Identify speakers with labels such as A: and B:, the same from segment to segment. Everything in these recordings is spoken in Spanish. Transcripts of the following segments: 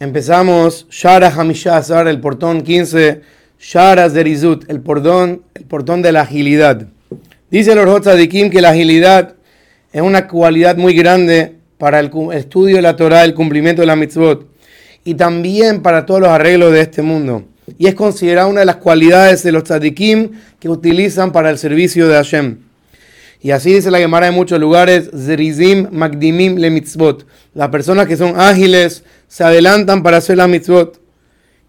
A: Empezamos Shara Hamishazar, el portón 15, Shara Zerizut, el portón, el portón de la agilidad. Dice el Orhot Tzadikim que la agilidad es una cualidad muy grande para el estudio de la Torah, el cumplimiento de la mitzvot y también para todos los arreglos de este mundo. Y es considerada una de las cualidades de los tzadikim que utilizan para el servicio de Hashem. Y así dice la Gemara en muchos lugares, Zerizim Magdimim le mitzvot. Las personas que son ágiles se adelantan para hacer la mitzvot.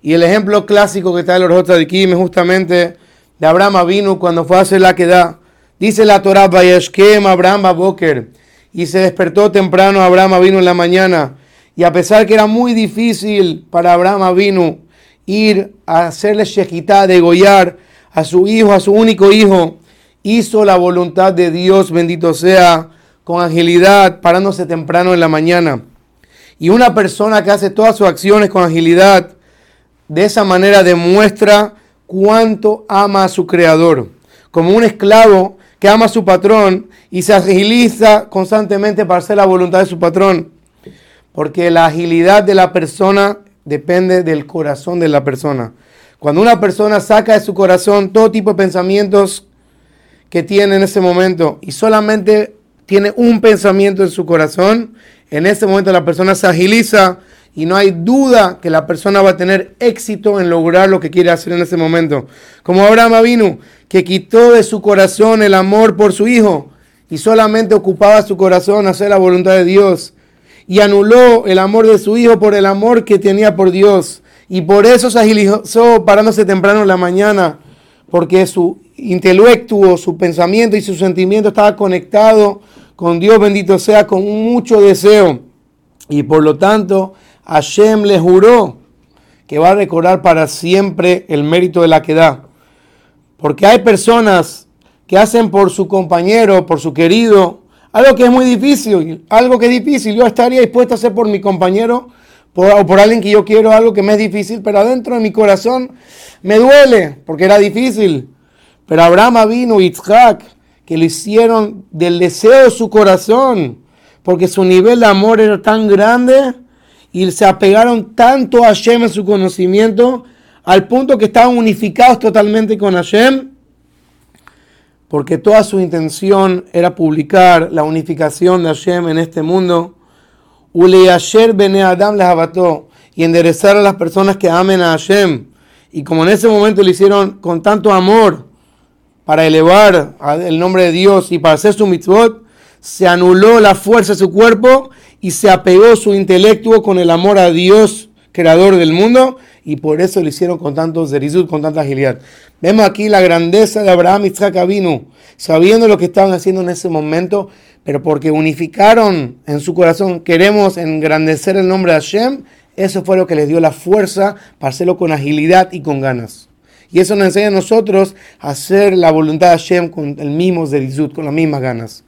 A: Y el ejemplo clásico que está en los tzadikim es justamente de Abraham Avinu cuando fue a hacer la queda. Dice la Torah, Vayashkem Abraham Boker. Y se despertó temprano Abraham Avinu en la mañana. Y a pesar que era muy difícil para Abraham Avinu ir a hacerle shejitá, degollar a su hijo, a su único hijo, hizo la voluntad de Dios, bendito sea, con agilidad, parándose temprano en la mañana. Y una persona que hace todas sus acciones con agilidad, de esa manera demuestra cuánto ama a su creador. Como un esclavo que ama a su patrón y se agiliza constantemente para hacer la voluntad de su patrón. Porque la agilidad de la persona depende del corazón de la persona. Cuando una persona saca de su corazón todo tipo de pensamientos que tiene en ese momento y solamente tiene un pensamiento en su corazón, en ese momento la persona se agiliza y no hay duda que la persona va a tener éxito en lograr lo que quiere hacer en ese momento. Como Abraham vino, que quitó de su corazón el amor por su hijo y solamente ocupaba su corazón hacer la voluntad de Dios y anuló el amor de su hijo por el amor que tenía por Dios. Y por eso se agilizó parándose temprano en la mañana, porque su intelecto, su pensamiento y su sentimiento estaba conectado con Dios, bendito sea, con mucho deseo. Y por lo tanto, Hashem le juró que va a recordar para siempre el mérito de la que da. Porque hay personas que hacen por su compañero, por su querido, algo que es muy difícil, algo que es difícil. Yo estaría dispuesto a hacer por mi compañero o por alguien que yo quiero algo que me es difícil, pero adentro de mi corazón me duele porque era difícil. Pero Abraham vino, Yitzhak, que lo hicieron del deseo de su corazón, porque su nivel de amor era tan grande y se apegaron tanto a Hashem en su conocimiento, al punto que estaban unificados totalmente con Hashem, porque toda su intención era publicar la unificación de Hashem en este mundo. Bene Adam y enderezar a las personas que amen a Hashem. Y como en ese momento lo hicieron con tanto amor, para elevar el nombre de Dios y para hacer su mitzvot, se anuló la fuerza de su cuerpo y se apegó su intelecto con el amor a Dios, creador del mundo, y por eso lo hicieron con tanto zerizut, con tanta agilidad. Vemos aquí la grandeza de Abraham y Isaac Avinu, sabiendo lo que estaban haciendo en ese momento, pero porque unificaron en su corazón, queremos engrandecer el nombre de Hashem, eso fue lo que les dio la fuerza para hacerlo con agilidad y con ganas. Y eso nos enseña a nosotros a hacer la voluntad de Hashem con el mismo zerizut, con las mismas ganas.